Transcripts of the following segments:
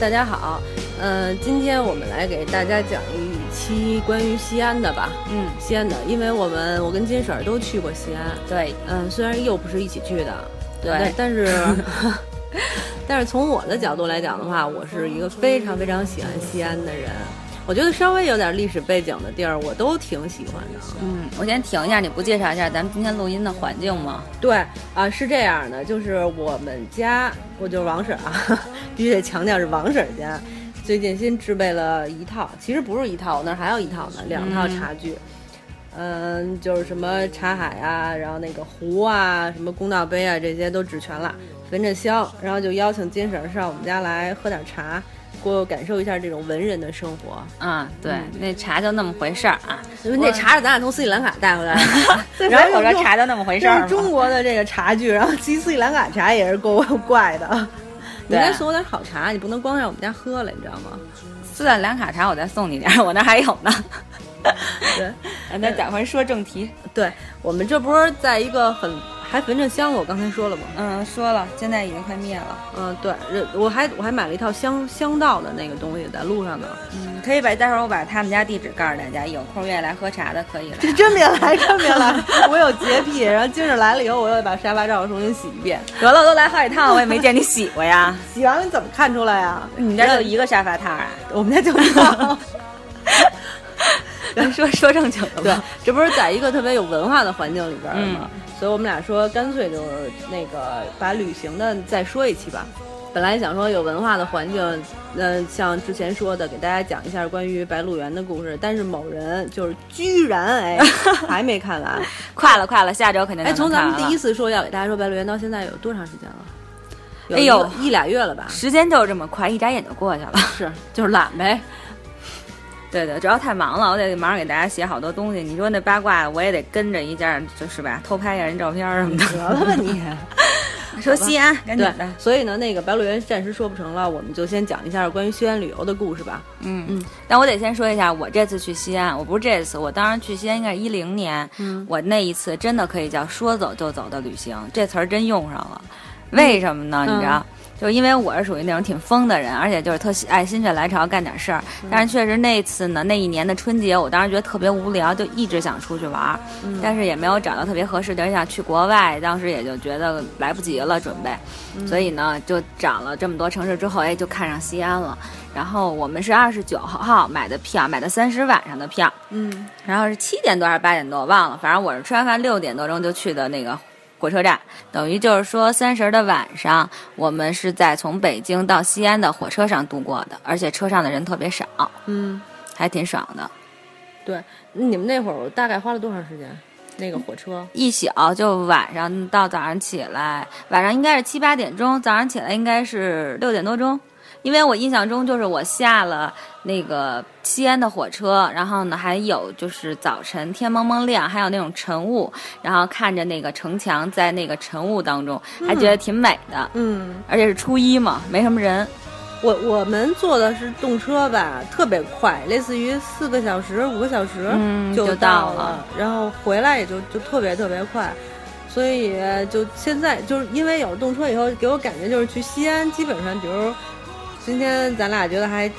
大家好，呃，今天我们来给大家讲一期关于西安的吧。嗯，西安的，因为我们我跟金婶儿都去过西安。对，嗯，虽然又不是一起去的，对但但是 但是从我的角度来讲的话，我是一个非常非常喜欢西安的人。我觉得稍微有点历史背景的地儿，我都挺喜欢的。嗯，我先停一下，你不介绍一下咱们今天录音的环境吗？对啊，是这样的，就是我们家，我就是王婶儿啊，必须得强调是王婶儿家。最近新制备了一套，其实不是一套，我那儿还有一套呢，两套茶具。嗯，就是什么茶海啊，然后那个壶啊，什么公道杯啊，这些都置全了，焚着香，然后就邀请金婶儿上我们家来喝点茶，给我感受一下这种文人的生活。啊，对，那茶就那么回事儿啊。那茶是咱俩从斯里兰卡带回来的，然后我说茶就那么回事儿就是中国的这个茶具，然后其实斯里兰卡茶也是够怪的。你应该送我点好茶，你不能光让我们家喝了，你知道吗？斯里兰卡茶我再送你点儿，我那还有呢。对，那咱们说正题。对我们这不是在一个很还焚着香，我刚才说了吗？嗯，说了，现在已经快灭了。嗯，对，我还我还买了一套香香道的那个东西，在路上呢。嗯，可以把待会儿我把他们家地址告诉大家，有空愿意来喝茶的可以来。这真别来，真别来！我有洁癖，然后今儿来了以后，我又得把沙发罩重新洗一遍。得了，我都来好几趟，我也没见你洗过呀。洗完了你怎么看出来呀？你家就一个沙发套啊？我们家就一套。咱 说说正经的吧，对，这不是在一个特别有文化的环境里边吗？所以我们俩说，干脆就那个把旅行的再说一期吧。本来想说有文化的环境，嗯，像之前说的，给大家讲一下关于白鹿原的故事。但是某人就是居然哎，还没看完，快了快了，下周肯定哎，从咱们第一次说要给大家说白鹿原到现在有多长时间了？哎呦，一俩月了吧？时间就是这么快，一眨眼就过去了。是，就是懒呗。对对，主要太忙了，我得忙着给大家写好多东西。你说那八卦，我也得跟着一家，就是吧，偷拍一下人照片什么的。得了吧你！说西安，赶紧的。所以呢，那个白鹿原暂时说不成了，我们就先讲一下关于西安旅游的故事吧。嗯嗯。但我得先说一下，我这次去西安，我不是这次，我当时去西安应该是一零年。嗯。我那一次真的可以叫说走就走的旅行，这词儿真用上了。为什么呢？你知道？就因为我是属于那种挺疯的人，而且就是特爱心血来潮干点事儿。但是确实那次呢，那一年的春节，我当时觉得特别无聊，就一直想出去玩儿，但是也没有找到特别合适的，想去国外。当时也就觉得来不及了准备，所以呢，就找了这么多城市之后，哎，就看上西安了。然后我们是二十九号买的票，买的三十晚上的票，嗯，然后是七点多还是八点多，我忘了，反正我是吃完饭六点多钟就去的那个。火车站等于就是说，三十的晚上，我们是在从北京到西安的火车上度过的，而且车上的人特别少，嗯，还挺爽的。对，你们那会儿大概花了多长时间？那个火车一宿就晚上到早上起来，晚上应该是七八点钟，早上起来应该是六点多钟。因为我印象中就是我下了那个西安的火车，然后呢还有就是早晨天蒙蒙亮，还有那种晨雾，然后看着那个城墙在那个晨雾当中，还觉得挺美的。嗯，而且是初一嘛，没什么人。我我们坐的是动车吧，特别快，类似于四个小时、五个小时就到了，然后回来也就就特别特别快。所以就现在就是因为有了动车以后，给我感觉就是去西安，基本上比如。今天咱俩觉得还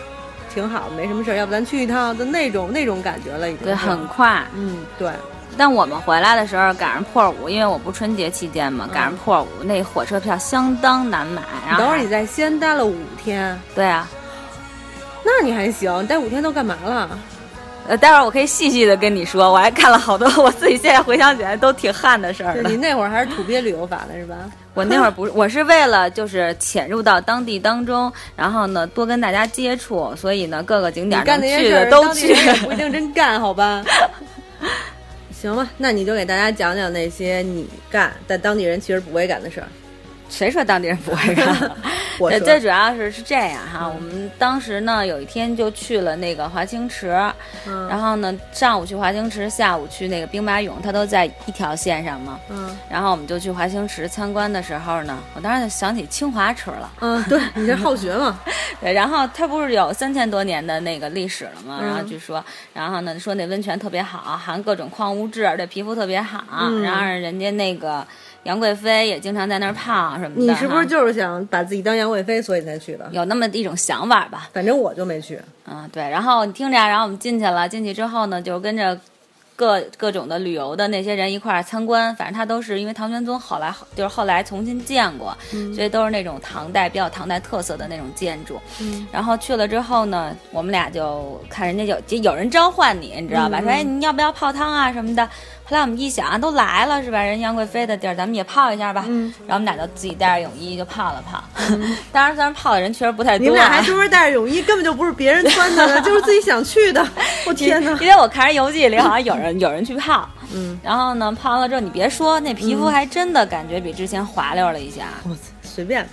挺好，没什么事儿，要不咱去一趟的那种那种感觉了，已经对，很快，嗯，对。但我们回来的时候赶上破五，因为我不春节期间嘛，赶上破五，那火车票相当难买。然后等会儿你在西安待了五天，对啊，那你还行，待五天都干嘛了？呃，待会儿我可以细细的跟你说，我还看了好多，我自己现在回想起来都挺汗的事儿。你那会儿还是土鳖旅游法的是吧？我那会儿不是，我是为了就是潜入到当地当中，然后呢多跟大家接触，所以呢各个景点能去的都去。不一定真干，好吧？行吧，那你就给大家讲讲那些你干但当地人其实不会干的事儿。谁说当地人不会干？我最主要是是这样哈，我们当时呢有一天就去了那个华清池，然后呢上午去华清池，下午去那个兵马俑，它都在一条线上嘛。嗯，然后我们就去华清池参观的时候呢，我当时就想起清华池了。嗯，对你这好学嘛。对，然后它不是有三千多年的那个历史了嘛？然后据说，然后呢说那温泉特别好，含各种矿物质，对皮肤特别好，然后人家那个。杨贵妃也经常在那儿泡什么的。你是不是就是想把自己当杨贵妃，所以才去的？有那么一种想法吧？反正我就没去。嗯，对。然后你听着啊，然后我们进去了，进去之后呢，就跟着各各种的旅游的那些人一块儿参观。反正他都是因为唐玄宗后来就是后来重新建过，所以都是那种唐代比较唐代特色的那种建筑。嗯然后去了之后呢，我们俩就看人家有就有人召唤你，你知道吧？嗯说哎，你要不要泡汤啊什么的？后来我们一想啊，都来了是吧？人杨贵妃的地儿，咱们也泡一下吧。嗯然后我们俩就自己带着泳衣就泡了泡。当然，虽然泡的人确实不太多、啊，你们俩还专门带着泳衣，根本就不是别人穿的了，就是自己想去的。我天哪！因为我看人游记里好像有人有人去泡，嗯，然后呢泡完了之后，你别说，那皮肤还真的感觉比之前滑溜了一下。我操随便。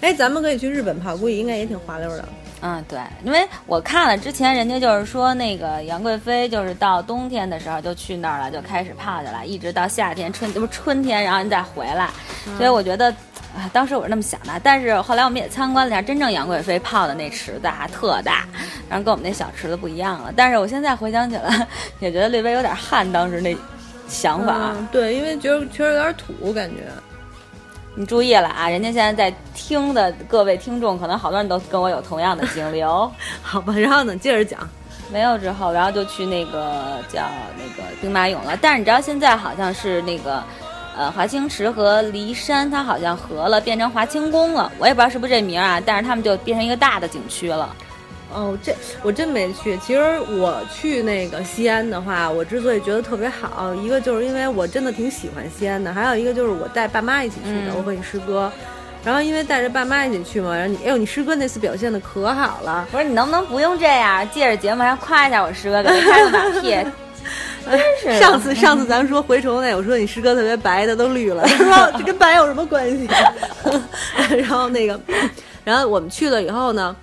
哎，咱们可以去日本泡，估计应该也挺滑溜的。嗯，对，因为我看了之前人家就是说那个杨贵妃就是到冬天的时候就去那儿了，就开始泡去了，一直到夏天春不是春天，然后你再回来，所以我觉得。啊，当时我是那么想的，但是后来我们也参观了一下真正杨贵妃泡的那池子，还特大，然后跟我们那小池子不一样了。但是我现在回想起来，也觉得略微有点汗，当时那想法。嗯，对，因为觉得确实有点土，感觉。你注意了啊，人家现在在听的各位听众，可能好多人都跟我有同样的经历哦。好吧，然后呢，接着讲。没有之后，然后就去那个叫那个兵马俑了。但是你知道现在好像是那个，呃，华清池和骊山它好像合了，变成华清宫了。我也不知道是不是这名儿啊，但是他们就变成一个大的景区了。哦，这我真没去。其实我去那个西安的话，我之所以觉得特别好，一个就是因为我真的挺喜欢西安的，还有一个就是我带爸妈一起去的，嗯我和你师哥。然后因为带着爸妈一起去嘛，然后你，哎呦，你师哥那次表现的可好了，不是你能不能不用这样？借着节目还夸一下我师哥，给他拍个马屁。真是上次上次咱们说回虫那，我说你师哥特别白，他都绿了，他说这跟白有什么关系？然后那个，然后我们去了以后呢，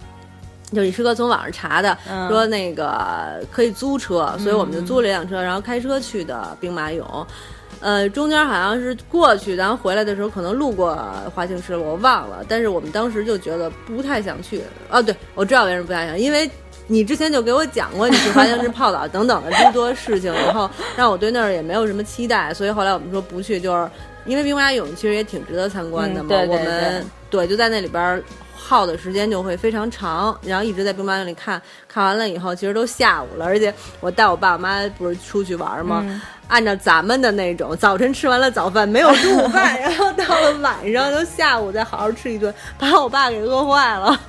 就是你师哥从网上查的，嗯说那个可以租车，所以我们就租了一辆车，然后开车去的兵马俑。呃，中间好像是过去，然后回来的时候可能路过华清池了，我忘了。但是我们当时就觉得不太想去。哦，对，我知道为什么不太想，因为你之前就给我讲过你去华清池泡澡等等的诸多事情，然后让我对那儿也没有什么期待，所以后来我们说不去，就是因为兵马俑其实也挺值得参观的嘛。嗯对对我们对就在那里边儿耗的时间就会非常长，然后一直在兵马俑里看看完了以后，其实都下午了，而且我带我爸我妈不是出去玩吗？嗯按照咱们的那种，早晨吃完了早饭没有 中午饭，然后到了晚上就下午再好好吃一顿，把我爸给饿坏了。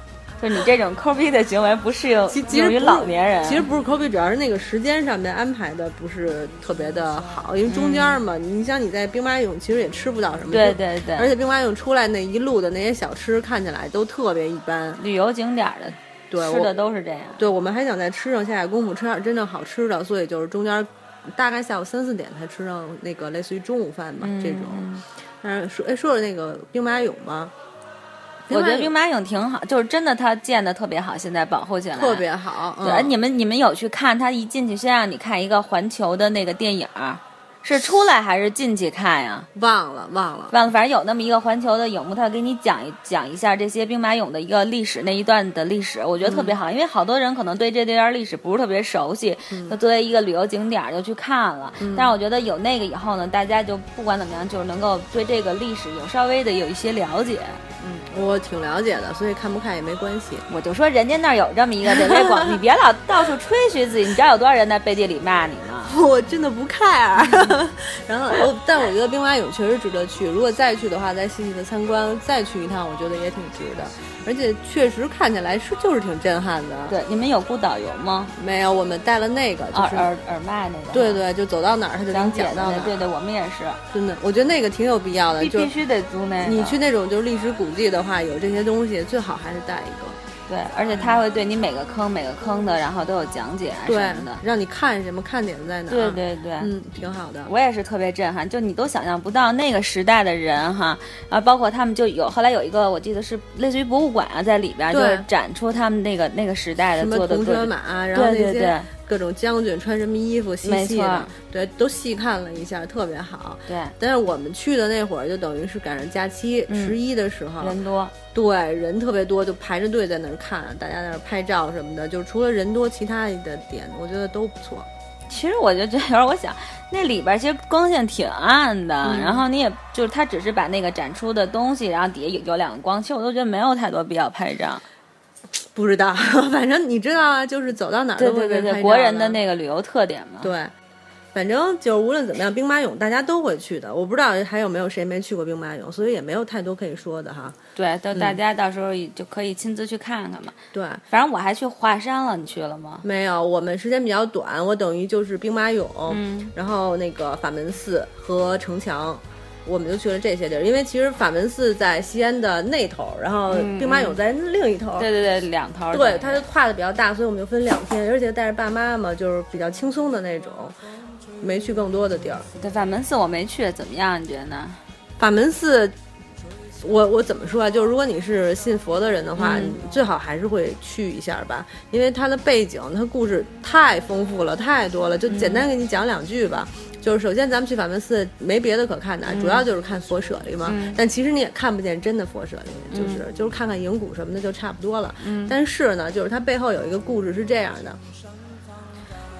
就你这种抠逼的行为不适应其其实用于老年人。其实不是抠逼，主要是那个时间上面安排的不是特别的好，因为中间嘛，你像你在兵马俑其实也吃不到什么，对对对，而且兵马俑出来那一路的那些小吃看起来都特别一般，旅游景点儿的对吃的都是这样。对我们还想在吃上下下功夫，吃点真正好吃的，所以就是中间大概下午三四点才吃上那个类似于中午饭吧、这种。但是说哎说说那个兵马俑吧，我觉得兵兵马俑挺好，就是真的它建的特别好，现在保护起来特别好，对，你们你们有去看？他一进去先让你看一个环球的那个电影儿，是出来还是进去看呀？忘了忘了。忘了，反正有那么一个环球的影幕，他给你讲一讲一下这些兵马俑的一个历史那一段的历史，我觉得特别好，因为好多人可能对这段历史不是特别熟悉，就作为一个旅游景点就去看了。但是我觉得有那个以后呢，大家就不管怎么样，就是能够对这个历史有稍微的有一些了解。嗯，我挺了解的，所以看不看也没关系。我就说人家那儿有这么一个，对不对？广，你别老到处吹嘘自己，你知道有多少人在背地里骂你吗？我真的不 care。然后我，但我觉得兵马俑确实值得去。如果再去的话，再细细的参观，再去一趟，我觉得也挺值的。而且确实看起来是就是挺震撼的。，对，你们有雇导游吗？没有，我们带了那个，就是、耳耳耳麦那个。对。对，就走到哪儿他就能讲解的你讲到哪儿。对对，我们也是，真的，我觉得那个挺有必要的。就必必须得租那个。你去那种就是历史古迹的话，有这些东西，最好还是带一个。对，而且他会对你每个坑每个坑的，然后都有讲解啊什么的。，让你看什么看点在哪儿。对对对，嗯，挺好的。我也是特别震撼，就你都想象不到那个时代的人哈，然后包括他们就有后来有一个我记得是类似于博物馆啊，在里边儿就是展出他们那个那个时代的做的各种车马，然后那些对对对各种将军穿什么衣服，细细的，对，都细看了一下，特别好。对但是我们去的那会儿，就等于是赶上假期，嗯十一的时候，人多。对人特别多，就排着队在那儿看，大家在那儿拍照什么的。就是除了人多，其他的点我觉得都不错。其实我就觉得有时候我想，那里边其实光线挺暗的，嗯然后你也就是他只是把那个展出的东西，然后底下有有两个光，其实我都觉得没有太多必要拍照。不知道，反正你知道啊，就是走到哪儿都会对对对，被拍照国人的的那个旅游特点嘛。对，反正就是无论怎么样，兵马俑大家都会去的。我不知道还有没有谁没去过兵马俑，所以也没有太多可以说的哈。对，到大家到时候就可以亲自去看看嘛。对，反正我还去华山了，你去了吗？没有，我们时间比较短，我等于就是兵马俑，嗯然后那个法门寺和城墙。我们就去了这些地儿，因为其实法门寺在西安的那头，然后嗯兵马俑在另一头。对对对，两头儿对，它就跨的比较大，所以我们就分两天，而且带着爸妈嘛，就是比较轻松的那种，没去更多的地儿。对法门寺我没去，怎么样？你觉得呢？法门寺，我我怎么说啊？就是如果你是信佛的人的话，嗯你最好还是会去一下吧，因为它的背景、它故事太丰富了，太多了。就简单给你讲两句吧。就是首先咱们去法门寺没别的可看的，主要就是看佛舍利嘛。嗯但其实你也看不见真的佛舍利，就是、就是看看影骨什么的就差不多了。嗯但是呢，就是它背后有一个故事是这样的。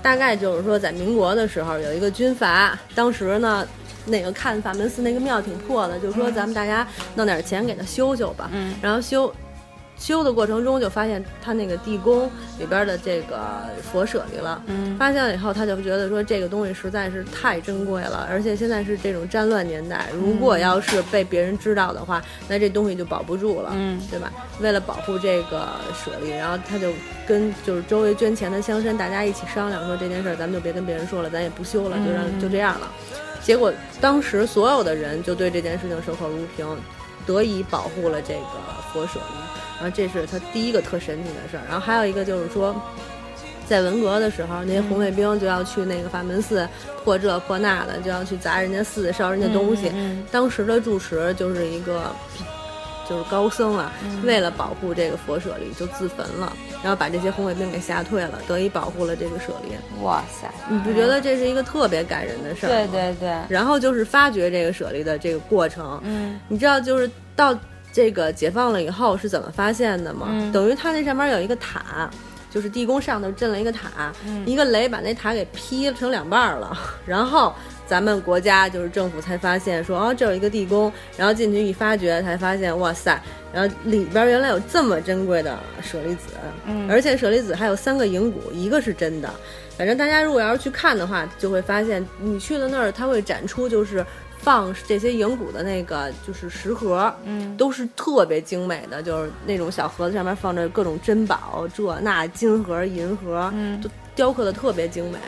大概就是说，在民国的时候，有一个军阀，当时呢，那个看法门寺那个庙挺破的，就说咱们大家弄点钱给他修修吧。嗯然后修修的过程中，就发现他那个地宫里边的这个佛舍利了。嗯发现了以后，他就觉得说这个东西实在是太珍贵了，而且现在是这种战乱年代，如果要是被别人知道的话，那这东西就保不住了。嗯对吧？为了保护这个舍利，然后他就跟就是周围捐钱的乡绅大家一起商量说这件事儿咱们就别跟别人说了，咱也不修了，就让嗯就这样了。结果当时所有的人就对这件事情守口如瓶，得以保护了这个佛舍利。然后这是他第一个特神奇的事儿。然后还有一个就是说。在文革的时候，那些红卫兵就要去那个法门寺破这破那的，就要去砸人家寺、烧人家东西。嗯当时的住持就是一个就是高僧啊，嗯为了保护这个佛舍利，就自焚了，然后把这些红卫兵给吓退了，得以保护了这个舍利。嗯哇塞，你不觉得这是一个特别感人的事儿吗？对对对，然后就是发掘这个舍利的这个过程，嗯你知道就是到这个解放了以后是怎么发现的吗？嗯等于它那上面有一个塔。就是地宫上头震了一个塔，嗯一个雷把那塔给劈成两半儿了，然后咱们国家就是政府才发现说哦这有一个地宫，然后进去一发掘才发现哇塞，然后里边原来有这么珍贵的舍利子，嗯。而且舍利子还有三个银骨，一个是真的。反正大家如果要是去看的话，就会发现你去了那儿，它会展出就是放这些银骨的那个就是食盒，嗯。都是特别精美的，就是那种小盒子上面放着各种珍宝，这那金盒、银盒，嗯。都雕刻的特别精美。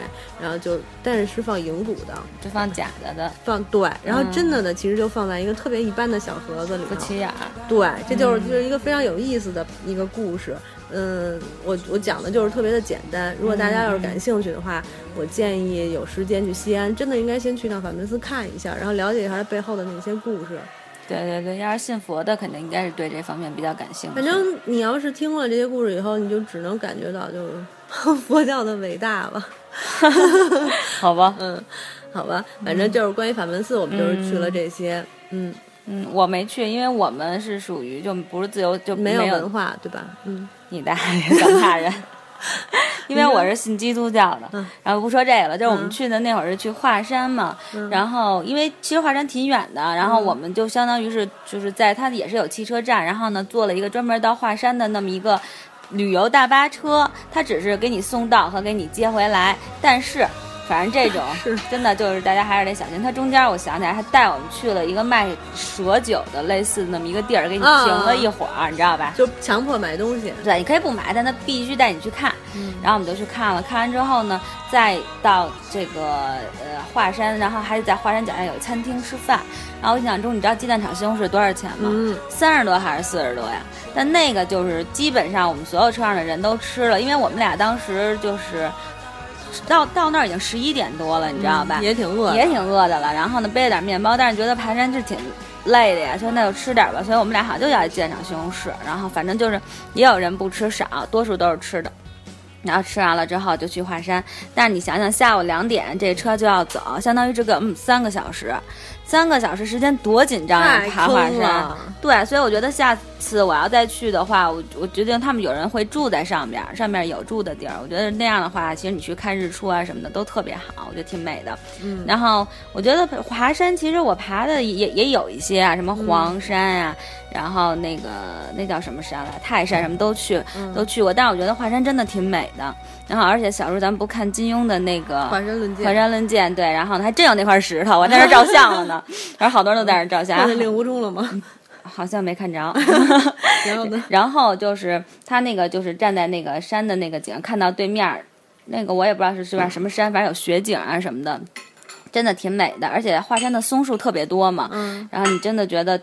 然后就但是是放银骨的，就放假的的，放对，然后嗯真的呢，其实就放在一个特别一般的小盒子里。不起眼儿。对，这就是嗯就是一个非常有意思的一个故事。嗯，我我讲的就是特别的简单。如果大家要是感兴趣的话，我建议有时间去西安，真的应该先去趟法门寺看一下，然后了解一下它背后的那些故事。对对对，要是信佛的，肯定应该是对这方面比较感兴趣。反正你要是听了这些故事以后，你就只能感觉到就是 佛教的伟大吧。好吧，嗯，好吧，反正就是关于法门寺，我们就是去了这些。嗯，嗯，我没去，因为我们是属于就不是自由，就没有有文化，对吧？嗯，你大爷，咱大人。因为我是信基督教的，嗯。然后不说这个了，就是我们嗯。去的那会儿是去华山嘛，然后因为其实华山挺远的，然后我们就相当于是就是在它也是有汽车站，然后呢坐了一个专门到华山的那么一个旅游大巴车，它只是给你送到和给你接回来，但是。反正这种 是真的就是大家还是得小心。他中间我想起来，还带我们去了一个卖蛇酒的类似那么一个地儿，给你停了一会儿，你知道吧？就强迫买东西。对，你可以不买，但他必须带你去看。嗯然后我们就去看了，看完之后呢，再到这个呃华山，然后还在华山脚下有餐厅吃饭。然后我印象中，你知道鸡蛋炒西红柿多少钱吗？嗯，三十多还是四十多呀？但那个就是基本上我们所有车上的人都吃了，因为我们俩当时就是到到那儿已经十一点多了，你知道吧？也挺饿，也挺饿的了。然后呢，背了点面包，但是觉得爬山是挺累的呀，说那就吃点吧。所以我们俩好像就要鸡蛋炒西红柿，然后反正就是也有人不吃少，多数都是吃的。然后吃完了之后就去华山，但是你想想，下午两点这车就要走，相当于这个嗯三个小时，三个小时时间多紧张啊！爬华山，对，所以我觉得下次我要再去的话，我我决定他们有人会住在上边，上面有住的地儿。我觉得那样的话，其实你去看日出啊什么的都特别好，我觉得挺美的。嗯，然后我觉得华山其实我爬的也也有一些啊，什么黄山呀，然后那个那叫什么山来，泰山什么都去都去过，但是我觉得华山真的挺美的。然后而且小时候咱们不看金庸的那个华山论剑，华山论剑对，然后还真有那块石头，我在那照相了呢。然后好多人都在那照相。看见令狐冲了吗？好像没看着。然后呢？然后就是他那个，就是站在那个山的那个景，看到对面那个我也不知道是是吧什么山，反正有雪景啊什么的，真的挺美的。而且华山的松树特别多嘛，嗯，然后你真的觉得。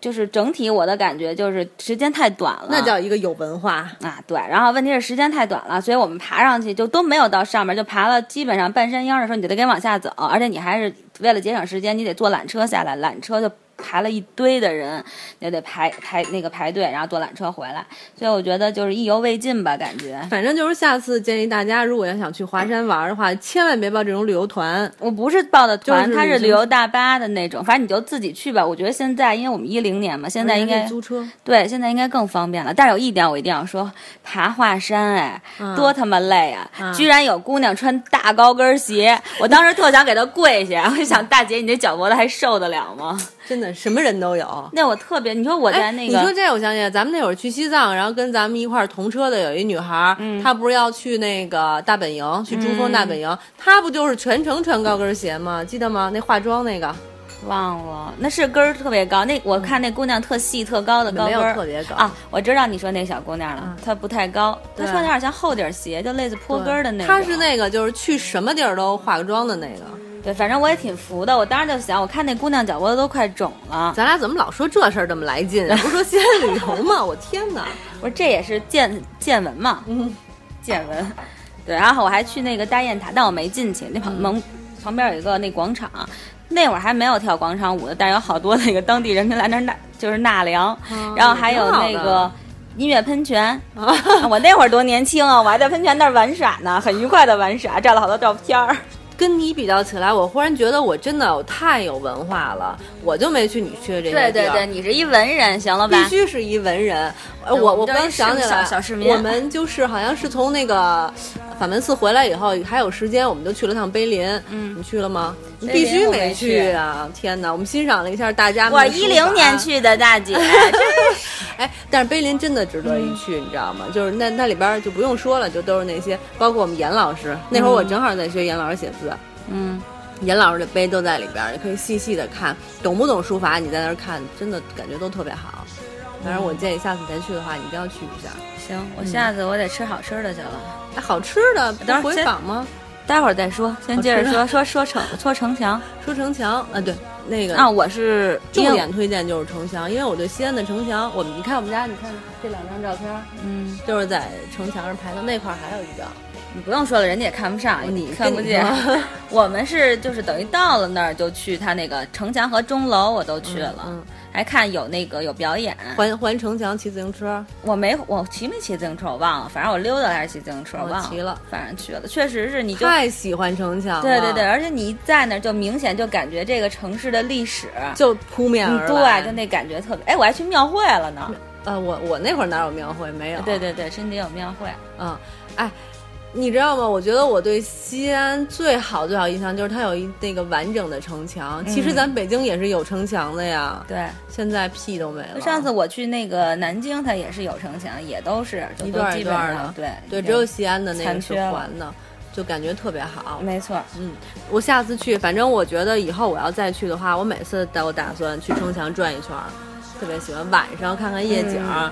就是整体我的感觉就是时间太短了，那叫一个有文化啊！对，然后问题是时间太短了，所以我们爬上去就都没有到上面，就爬了基本上半山腰的时候，你就得给往下走，而且你还是为了节省时间，你得坐缆车下来，缆车就。排了一堆的人，也得排排那个排队，然后坐缆车回来，所以我觉得就是意犹未尽吧，感觉。反正就是下次建议大家，如果要想去华山玩的话，千万别报这种旅游团。我不是报的团，它是旅游大巴的那种，反正你就自己去吧。我觉得现在，因为我们一零年嘛，现在应该租车。对，现在应该更方便了。但是有一点我一定要说，爬华山哎，多他妈累啊！居然有姑娘穿大高跟鞋，我当时特想给她跪下，我就想大姐，你这脚脖子还受得了吗？真的，什么人都有。那我特别，你说我在那个，你说这我想起来，咱们那会儿去西藏，然后跟咱们一块儿同车的有一女孩，她不是要去那个大本营，去珠峰大本营，她不就是全程穿高跟鞋吗？记得吗？那化妆那个，忘了，那是跟儿特别高。那我看那姑娘特细特高的高跟，儿特别高啊。我知道你说那小姑娘了，她不太高，她穿的有点像厚底鞋，就类似坡跟的那种。她是那个，就是去什么地儿都化个妆的那个。对，反正我也挺服的。我当时就想，我看那姑娘脚脖子都快肿了。咱俩怎么老说这事儿这么来劲？不是说西安旅游吗？我天哪！我说这也是见见闻嘛，嗯，见闻。对，然后我还去那个大雁塔，但我没进去。那旁门旁边有一个那广场，那会儿还没有跳广场舞的，但是有好多那个当地人民来那纳，就是纳凉。然后还有那个音乐喷泉。我那会儿多年轻啊，我还在喷泉那儿玩耍呢，很愉快的玩耍，照了好多照片儿。跟你比较起来，我忽然觉得我真的我太有文化了，我就没去你去的这些地儿。对对对，你是一文人，行了吧？必须是一文人。呃，我我刚想起来，小市民，我们就是好像是从那个法门寺回来以后，还有时间，我们就去了趟碑林。嗯，你去了吗？你必须没去啊！天哪，我们欣赏了一下大家。我一零年去的，大姐。哎，但是碑林真的值得一去，你知道吗？就是那那里边就不用说了，就都是那些，包括我们严老师。那会儿我正好在学严老师写字。嗯，严老师的碑都在里边，也可以细细的看。懂不懂书法？你在那儿看，真的感觉都特别好。反正我建议下次再去的话，你一定要去一下。行，我下次我得吃好吃的去了。哎，好吃的，等会儿回访吗？待会儿再说，先接着说说说城说城墙，说城墙啊，对，那个啊，我是重点推荐就是城墙，因为我对西安的城墙，我们你看我们家，你看这两张照片，嗯，就是在城墙上拍的，那块还有一张。你不用说了，人家也看不上，你看不见。我们是就是等于到了那儿就去他那个城墙和钟楼，我都去了，还看有那个有表演。环环城墙骑自行车，我没我骑没骑自行车我忘了，反正我溜达还是骑自行车，我忘骑了，反正去了。确实是你就太喜欢城墙了，对对对，而且你一在那儿就明显就感觉这个城市的历史 就扑面而来，对，就那感觉特别。哎，我还去庙会了呢。呃，我我那会儿哪有庙会？没有。对对对，深圳有庙会。嗯，哎。你知道吗？我觉得我对西安最好最好印象就是它有一那个完整的城墙。其实咱北京也是有城墙的呀。对，现在屁都没了。上次我去那个南京，它也是有城墙，也都是一段一段的。对对，只有西安的那个是环的，就感觉特别好。没错，嗯，我下次去，反正我觉得以后我要再去的话，我每次都打算去城墙转一圈，特别喜欢晚上看看夜景。嗯，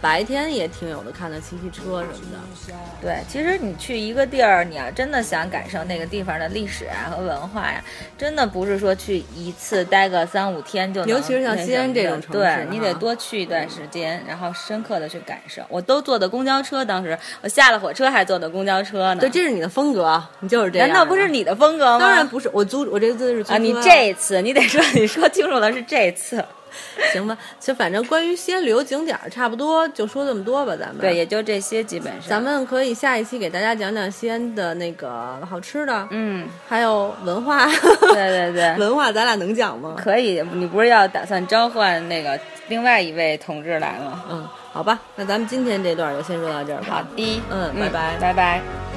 白天也挺有的，看的骑骑车什么的。对，其实你去一个地儿，你要真的想感受那个地方的历史啊和文化呀，真的不是说去一次待个三五天就能。尤其是像西安这种城市，对你得多去一段时间，然后深刻的去感受。我都坐的公交车，当时我下了火车还坐的公交车呢。对，这是你的风格，你就是这样。难道不是你的风格吗？当然不是，我租我这次是啊，你这次你得说，你说清楚了是这次。行吧，就反正关于西安旅游景点儿，差不多就说这么多吧，咱们对，也就这些基本上。咱们可以下一期给大家讲讲西安的那个好吃的，嗯，还有文化。对对对，文化咱俩能讲吗？可以，你不是要打算召唤那个另外一位同志来吗？嗯，好吧，那咱们今天这段就先说到这儿吧。好的，嗯，拜拜，拜拜。